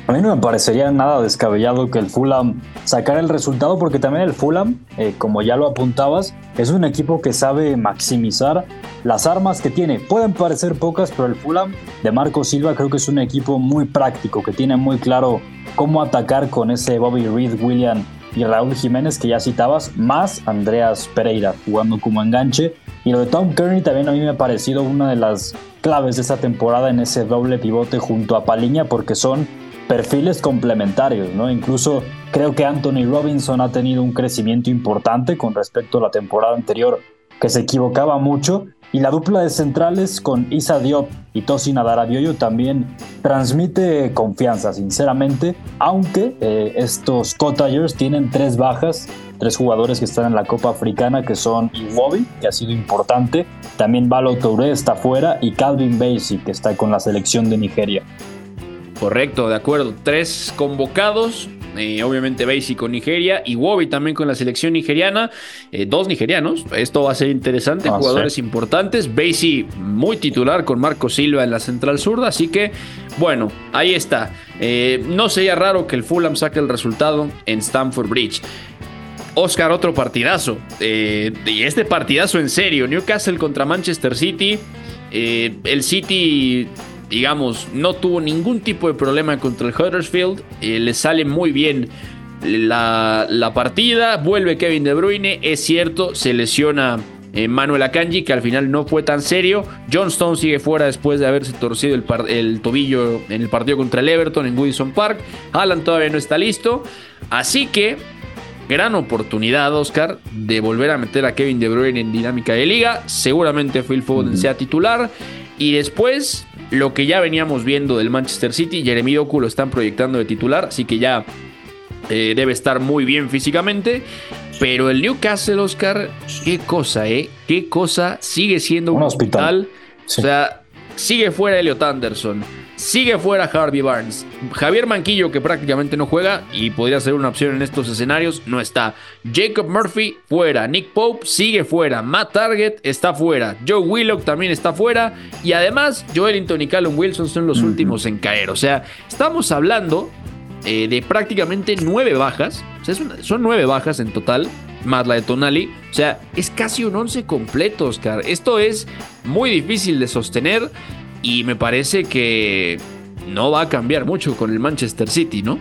A mí no me parecería nada descabellado que el Fulham sacara el resultado porque también el Fulham, eh, como ya lo apuntabas, es un equipo que sabe maximizar las armas que tiene. Pueden parecer pocas, pero el Fulham de Marco Silva creo que es un equipo muy práctico, que tiene muy claro cómo atacar con ese Bobby Reed, William y Raúl Jiménez que ya citabas, más Andreas Pereira jugando como enganche. Y lo de Tom Kearney también a mí me ha parecido una de las claves de esta temporada en ese doble pivote junto a Paliña porque son perfiles complementarios, ¿no? Incluso creo que Anthony Robinson ha tenido un crecimiento importante con respecto a la temporada anterior, que se equivocaba mucho, y la dupla de centrales con Isa Diop y Tosin Adarabioyo también transmite confianza, sinceramente, aunque eh, estos Cottagers tienen tres bajas, tres jugadores que están en la Copa Africana, que son Iwobi, que ha sido importante, también Balo Touré está fuera, y Calvin Basie, que está con la selección de Nigeria.
Correcto, de acuerdo. Tres convocados. Eh, obviamente Basie con Nigeria y Wobby también con la selección nigeriana. Eh, dos nigerianos. Esto va a ser interesante. Ah, jugadores importantes. Basie muy titular con Marco Silva en la central zurda. Así que, bueno, ahí está. Eh, no sería raro que el Fulham saque el resultado en Stamford Bridge. Oscar, otro partidazo. y este partidazo en serio. Newcastle contra Manchester City. el City digamos, no tuvo ningún tipo de problema contra el Huddersfield. Eh, le sale muy bien la, partida. Vuelve Kevin De Bruyne. Es cierto, se lesiona eh, Manuel Akanji, que al final no fue tan serio. John Stone sigue fuera después de haberse torcido el, el, tobillo en el partido contra el Everton en Woodison Park. Alan todavía no está listo. Así que, gran oportunidad, Oscar, de volver a meter a Kevin De Bruyne en dinámica de liga. Seguramente Phil Foden sea titular. Y después lo que ya veníamos viendo del Manchester City, Jeremy Doku lo están proyectando de titular, así que ya eh, debe estar muy bien físicamente. Pero el Newcastle, Oscar, qué cosa, ¿eh? Qué cosa sigue siendo un, hospital. O sea, sigue fuera Elliot Anderson Sigue fuera Harvey Barnes. Javier Manquillo, que prácticamente no juega y podría ser una opción en estos escenarios, no está. Jacob Murphy fuera. Nick Pope sigue fuera. Matt Target está fuera. Joe Willock también está fuera. Y además, Joelinton y Callum Wilson son los últimos en caer. O sea, estamos hablando eh, de prácticamente nueve bajas. O sea, son nueve bajas en total más la de Tonali. O sea, es casi un once completo, Oscar. Esto es muy difícil de sostener. y me parece que no va a cambiar mucho con el Manchester City, ¿no?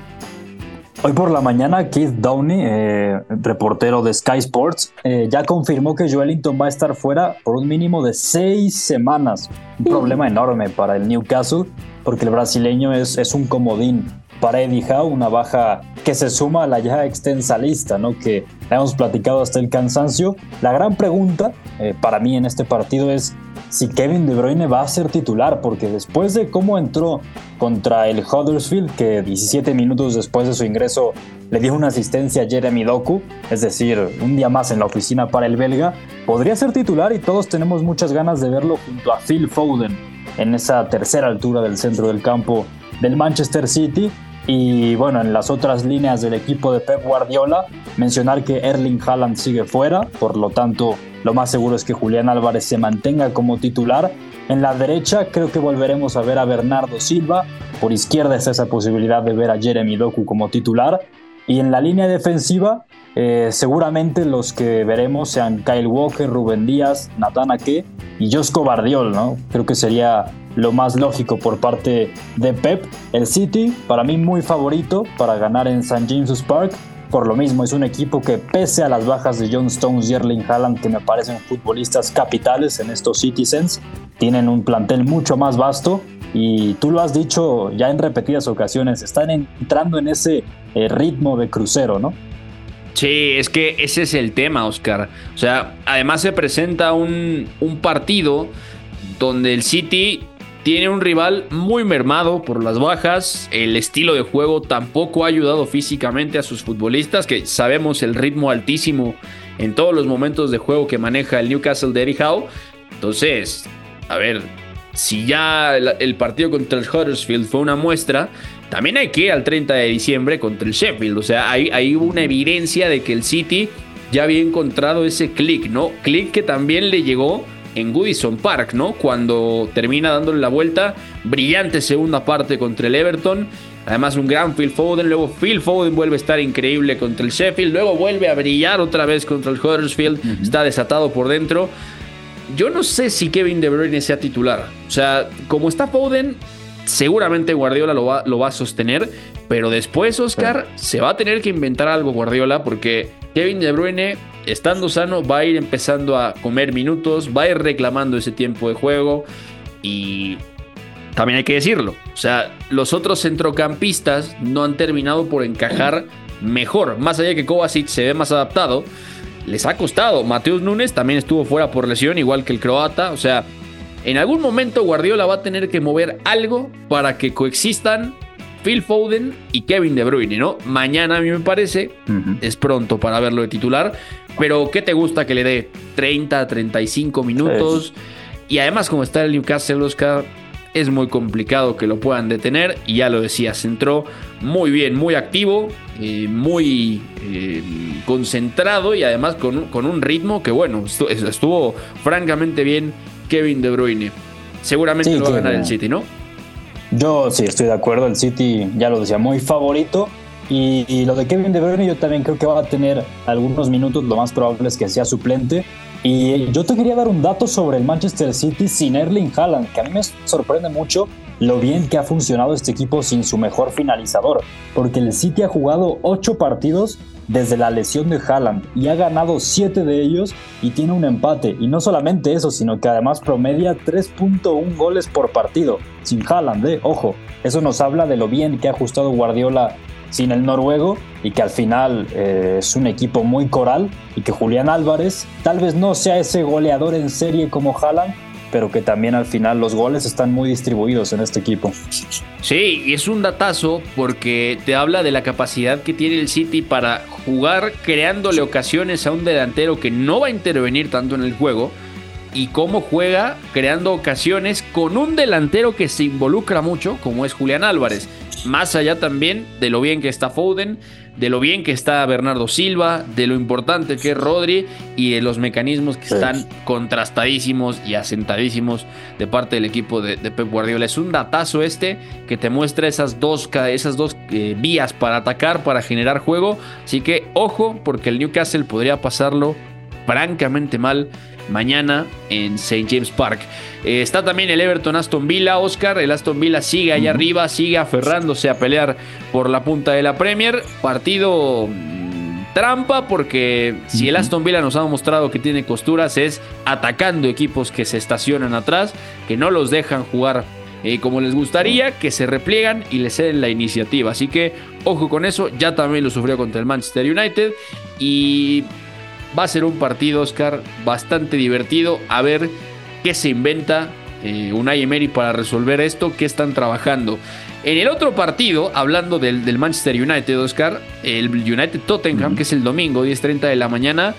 Hoy por la mañana, Keith Downey, eh, reportero de Sky Sports, eh, ya confirmó que Joelinton va a estar fuera por un mínimo de seis semanas. Un problema enorme para el Newcastle, porque el brasileño es, es un comodín para Eddie Howe, una baja que se suma a la ya extensa lista, ¿no? Que hemos platicado hasta el cansancio. La gran pregunta eh, para mí en este partido es si Kevin De Bruyne va a ser titular, porque después de cómo entró contra el Huddersfield, que 17 minutos después de su ingreso le dio una asistencia a Jeremy Doku, es decir, un día más en la oficina para el belga, podría ser titular y todos tenemos muchas ganas de verlo junto a Phil Foden en esa tercera altura del centro del campo del Manchester City. Y bueno, en las otras líneas del equipo de Pep Guardiola, mencionar que Erling Haaland sigue fuera, por lo tanto, lo más seguro es que Julián Álvarez se mantenga como titular. En la derecha creo que volveremos a ver a Bernardo Silva, por izquierda está esa posibilidad de ver a Jeremy Doku como titular. Y en la línea defensiva, eh, seguramente los que veremos sean Kyle Walker, Rubén Díaz, Nathan Ake y Josco Bardiol, ¿no? Creo que sería lo más lógico por parte de Pep. El City, para mí muy favorito para ganar en St. James's Park. Por lo mismo, es un equipo que pese a las bajas de John Stones y Erling Haaland, que me parecen futbolistas capitales en estos Citizens, tienen un plantel mucho más vasto y tú lo has dicho ya en repetidas ocasiones, están entrando en ese eh, ritmo de crucero, ¿no?
Sí, es que ese es el tema, Oscar. O sea, además se presenta un, un partido donde el City tiene un rival muy mermado por las bajas. El estilo de juego tampoco ha ayudado físicamente a sus futbolistas, que sabemos el ritmo altísimo en todos los momentos de juego que maneja el Newcastle de Eddie Howe. Entonces, a ver, si ya el, partido contra el Huddersfield fue una muestra, también hay que ir al 30 de diciembre contra el Sheffield. O sea, hay una evidencia de que el City ya había encontrado ese click, ¿no? Click que también le llegó en Goodison Park, ¿no? Cuando termina dándole la vuelta, brillante segunda parte contra el Everton. Además, un gran Phil Foden. Luego, Phil Foden vuelve a estar increíble contra el Sheffield. Luego vuelve a brillar otra vez contra el Huddersfield. Está desatado por dentro. Yo no sé si Kevin De Bruyne sea titular. O sea, como está Foden, seguramente Guardiola lo va, lo va a sostener. Pero después, Oscar, se va a tener que inventar algo Guardiola porque Kevin De Bruyne estando sano, va a ir empezando a comer minutos, va a ir reclamando ese tiempo de juego y también hay que decirlo, o sea, los otros centrocampistas no han terminado por encajar mejor, más allá de que Kovacic se ve más adaptado, les ha costado. Mateus Núñez también estuvo fuera por lesión, igual que el croata, o sea, en algún momento Guardiola va a tener que mover algo para que coexistan Phil Foden y Kevin De Bruyne, ¿no? Mañana a mí me parece, es pronto para verlo de titular, pero ¿qué te gusta que le dé 30, 35 minutos? Y además como está el Newcastle, Oscar, es muy complicado que lo puedan detener. Y ya lo decías, entró muy bien, muy activo, eh, muy eh, concentrado y además con, con, un ritmo que, bueno, estuvo, francamente bien Kevin De Bruyne. Seguramente lo va a ganar el City, ¿no?
Yo sí estoy de acuerdo, el City ya lo decía, muy favorito. Y, lo de Kevin De Bruyne yo también creo que va a tener algunos minutos, lo más probable es que sea suplente. Y yo te quería dar un dato sobre el Manchester City sin Erling Haaland, que a mí me sorprende mucho lo bien que ha funcionado este equipo sin su mejor finalizador, porque el City ha jugado 8 partidos desde la lesión de Haaland y ha ganado 7 de ellos y tiene un empate. Y no solamente eso, sino que además promedia 3.1 goles por partido, sin Haaland, ¿eh? ojo. Eso nos habla de lo bien que ha ajustado Guardiola sin el noruego y que al final eh, es un equipo muy coral y que Julián Álvarez tal vez no sea ese goleador en serie como Haaland, pero que también al final los goles están muy distribuidos en este equipo.
Sí, y es un datazo porque te habla de la capacidad que tiene el City para jugar creándole ocasiones a un delantero que no va a intervenir tanto en el juego y cómo juega creando ocasiones con un delantero que se involucra mucho como es Julián Álvarez. Más allá también de lo bien que está Foden, de lo bien que está Bernardo Silva, de lo importante que es Rodri y de los mecanismos que están contrastadísimos y asentadísimos de parte del equipo de, Pep Guardiola. Es un datazo este que te muestra esas dos, esas dos eh, vías para atacar, para generar juego. Así que ojo, porque el Newcastle podría pasarlo francamente mal mañana en St. James Park. Eh, está también el Everton Aston Villa, Oscar. El Aston Villa sigue allá arriba, sigue aferrándose a pelear por la punta de la Premier. Partido mm, trampa porque si el Aston Villa nos ha mostrado que tiene costuras es atacando equipos que se estacionan atrás, que no los dejan jugar eh, como les gustaría, que se repliegan y le ceden la iniciativa. Así que ojo con eso, ya también lo sufrió contra el Manchester United y va a ser un partido, Oscar, bastante divertido. A ver qué se inventa eh, Unai Emery para resolver esto, qué están trabajando. En el otro partido, hablando del, Manchester United, Oscar, el United Tottenham, que es el domingo, 10.30 de la mañana,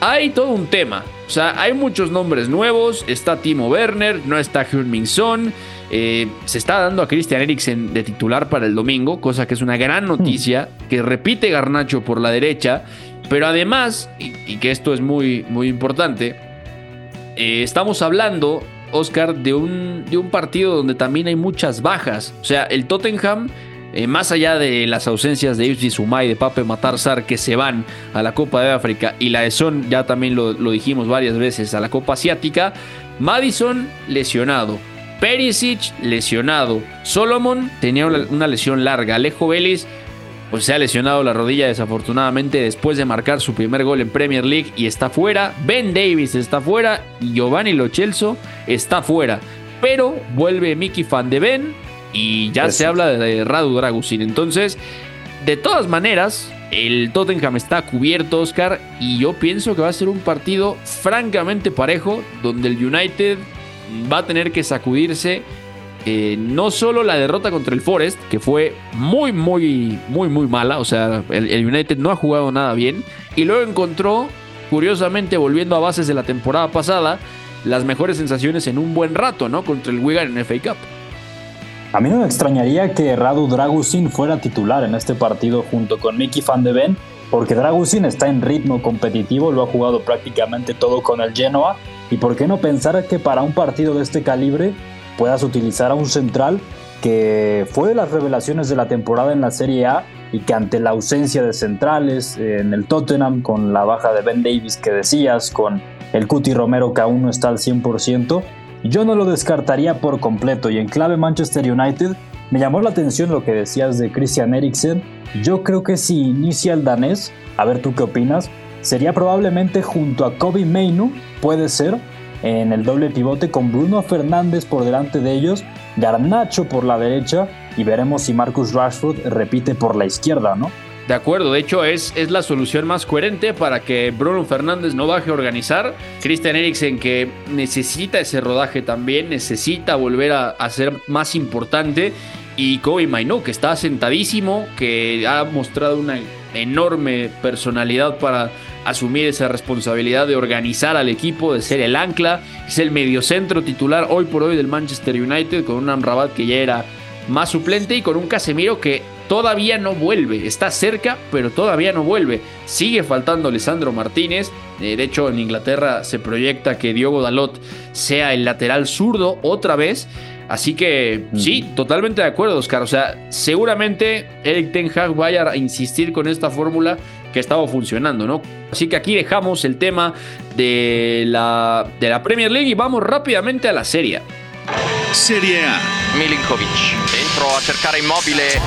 hay todo un tema. O sea, hay muchos nombres nuevos. Está Timo Werner, no está Heung-Min Son. Eh, se está dando a Christian Eriksen de titular para el domingo, cosa que es una gran noticia, que repite Garnacho por la derecha, pero además, y, que esto es muy, muy importante, eh, estamos hablando, Oscar, de un, de un partido donde también hay muchas bajas. O sea, el Tottenham... Eh, más allá de las ausencias de Yves Sumay, de Pape Matarzar que se van a la Copa de África y la de Son, ya también lo, lo dijimos varias veces, a la Copa Asiática, Madison lesionado, Perisic lesionado. Solomon tenía una lesión larga. Alejo Vélez pues se ha lesionado la rodilla desafortunadamente después de marcar su primer gol en Premier League y está fuera. Ben Davis está fuera y Giovanni Lochelso está fuera. Pero vuelve Mickey Van de Ben y ya se habla de Radu Dragusin. Entonces, de todas maneras, el Tottenham está cubierto, Oscar, y yo pienso que va a ser un partido francamente parejo, donde el United va a tener que sacudirse eh, no solo la derrota contra el Forest, que fue muy, muy, muy, muy mala, o sea, el, United no ha jugado nada bien, y luego encontró, curiosamente, volviendo a bases de la temporada pasada, las mejores sensaciones en un buen rato, ¿no? Contra el Wigan en FA Cup.
A mí no me extrañaría que Radu Dragusin fuera titular en este partido junto con Mickey Van de Ven, porque Dragusin está en ritmo competitivo, lo ha jugado prácticamente todo con el Genoa y por qué no pensar que para un partido de este calibre puedas utilizar a un central que fue de las revelaciones de la temporada en la Serie A y que ante la ausencia de centrales eh, en el Tottenham, con la baja de Ben Davis que decías, con el Cuti Romero que aún no está al 100%, yo no lo descartaría por completo. Y en clave Manchester United, me llamó la atención lo que decías de Christian Eriksen. Yo creo que si inicia el danés, a ver tú qué opinas, sería probablemente junto a Kobe Mainu, puede ser, en el doble pivote con Bruno Fernández por delante de ellos, Garnacho por la derecha y veremos si Marcus Rashford repite por la izquierda, ¿no?
De acuerdo, de hecho es, es la solución más coherente para que Bruno Fernández no baje a organizar. Christian Eriksen que necesita ese rodaje también, necesita volver a, ser más importante. Y Kobe Mainu que está sentadísimo, que ha mostrado una enorme personalidad para asumir esa responsabilidad de organizar al equipo, de ser el ancla. Es el mediocentro titular hoy por hoy del Manchester United con un Amrabat que ya era más suplente y con un Casemiro que todavía no vuelve. Está cerca, pero todavía no vuelve. Sigue faltando Alessandro Martínez. Eh, de hecho, en Inglaterra se proyecta que Diogo Dalot sea el lateral zurdo otra vez. Así que sí, totalmente de acuerdo, Oscar. O sea, seguramente Eric Ten Hag vaya a insistir con esta fórmula que estaba funcionando, ¿no? Así que aquí dejamos el tema de la, de la Premier League y vamos rápidamente a la Serie
Serie A.
Milinkovic dentro a cercare Immobile.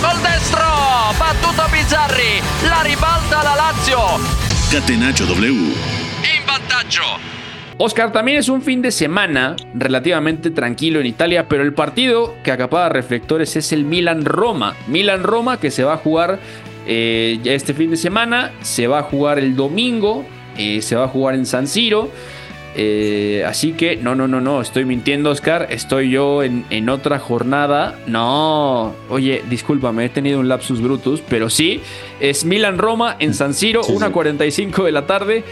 Gol destro, battuto Bizzarri, la ribalta la Lazio.
Catenaccio W.
In vantaggio.
Oscar, también es un fin de semana relativamente tranquilo en Italia, pero el partido que acapara reflectores es el Milan-Roma. Milan-Roma que se va a jugar eh, este fin de semana, se va a jugar el domingo, eh, se va a jugar en San Siro. Eh, así que, no, no, no, no, estoy mintiendo, Oscar. Estoy yo en, otra jornada. No, oye, discúlpame, he tenido un lapsus brutus, pero sí, es Milan-Roma en San Siro, 1.45 de la tarde.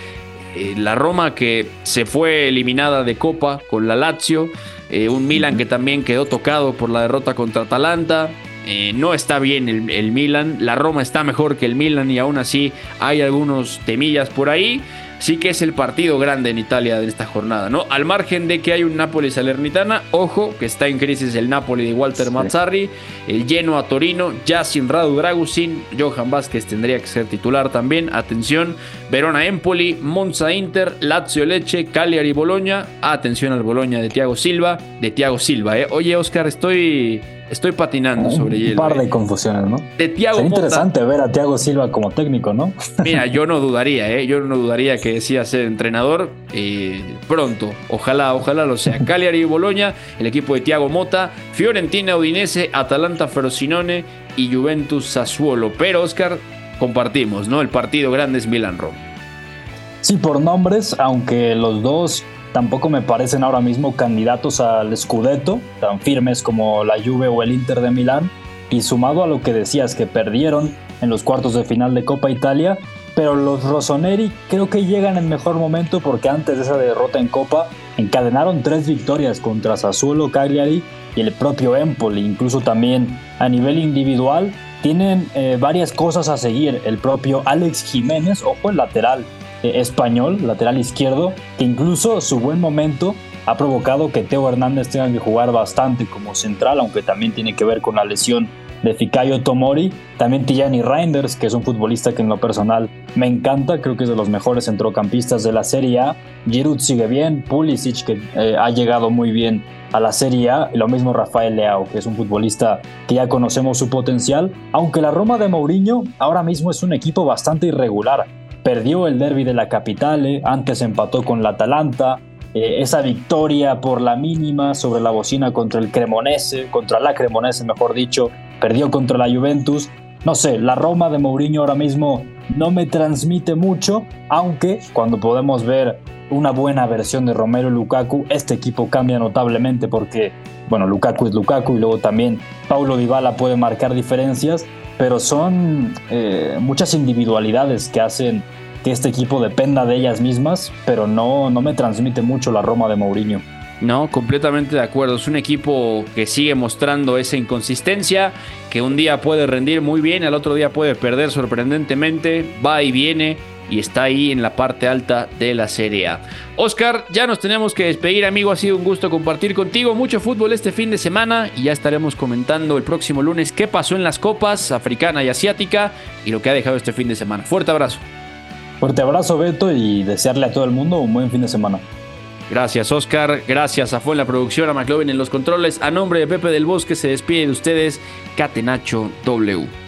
Eh, la Roma que se fue eliminada de Copa con la Lazio, eh, un Milan que también quedó tocado por la derrota contra Atalanta. Eh, no está bien el, el, Milan, la Roma está mejor que el Milan y aún así hay algunos temillas por ahí. Sí que es el partido grande en Italia de esta jornada, ¿no? Al margen de que hay un Napoli Salernitana, ojo, que está en crisis el Napoli de Walter Mazzarri, el lleno a Torino, ya sin Radu Dragusin, Johan Vázquez tendría que ser titular también, atención, Verona Empoli, Monza Inter, Lazio Leche, Cagliari Bologna, atención al Bologna de Thiago Silva, de Thiago Silva, ¿eh? Oye, Oscar, estoy Estoy patinando sobre hielo.
Un par de
eh.
confusiones, ¿no?
De Thiago
Sería interesante ver a Thiago Silva como técnico, ¿no?
Mira, yo no dudaría, ¿eh? Yo no dudaría que decía ser entrenador eh, pronto. Ojalá, ojalá lo sea. Cagliari y Boloña, el equipo de Thiago Mota, Fiorentina Udinese, Atalanta Ferocinone y Juventus Sassuolo. Pero, Oscar, compartimos, ¿no? El partido grande es Milan-Roma.
Sí, por nombres, aunque los dos tampoco me parecen ahora mismo candidatos al Scudetto, tan firmes como la Juve o el Inter de Milán, y sumado a lo que decías que perdieron en los cuartos de final de Copa Italia, pero los Rossoneri creo que llegan en mejor momento porque antes de esa derrota en Copa encadenaron tres victorias contra Sassuolo, Cagliari y el propio Empoli, incluso también a nivel individual tienen eh, varias cosas a seguir. El propio Alex Jiménez, ojo el lateral, eh, español, lateral izquierdo, que incluso su buen momento ha provocado que Teo Hernández tenga que jugar bastante como central, aunque también tiene que ver con la lesión de Fikayo Tomori. También Tijani Reinders, que es un futbolista que en lo personal me encanta, creo que es de los mejores centrocampistas de la Serie A. Giroud sigue bien, Pulisic, que eh, ha llegado muy bien a la Serie A, y lo mismo Rafael Leao, que es un futbolista que ya conocemos su potencial, aunque la Roma de Mourinho ahora mismo es un equipo bastante irregular perdió el derby de la Capitale, antes empató con la Atalanta, eh, esa victoria por la mínima sobre la bocina contra el Cremonese, contra la Cremonese mejor dicho, perdió contra la Juventus. No sé, la Roma de Mourinho ahora mismo no me transmite mucho, aunque cuando podemos ver una buena versión de Romero y Lukaku, este equipo cambia notablemente porque, bueno, Lukaku es Lukaku y luego también Paulo Dybala puede marcar diferencias, pero son eh, muchas individualidades que hacen que este equipo dependa de ellas mismas, pero no, no me transmite mucho la Roma de Mourinho.
No, completamente de acuerdo. Es un equipo que sigue mostrando esa inconsistencia, que un día puede rendir muy bien, al otro día puede perder sorprendentemente, va y viene y está ahí en la parte alta de la Serie A. Oscar, ya nos tenemos que despedir, amigo. Ha sido un gusto compartir contigo mucho fútbol este fin de semana y ya estaremos comentando el próximo lunes qué pasó en las copas africana y asiática y lo que ha dejado este fin de semana. Fuerte abrazo.
Fuerte abrazo, Beto, y desearle a todo el mundo un buen fin de semana.
Gracias, Oscar. Gracias a Fue en la producción, a McLovin en los controles. A nombre de Pepe del Bosque se despide de ustedes Catenacho W.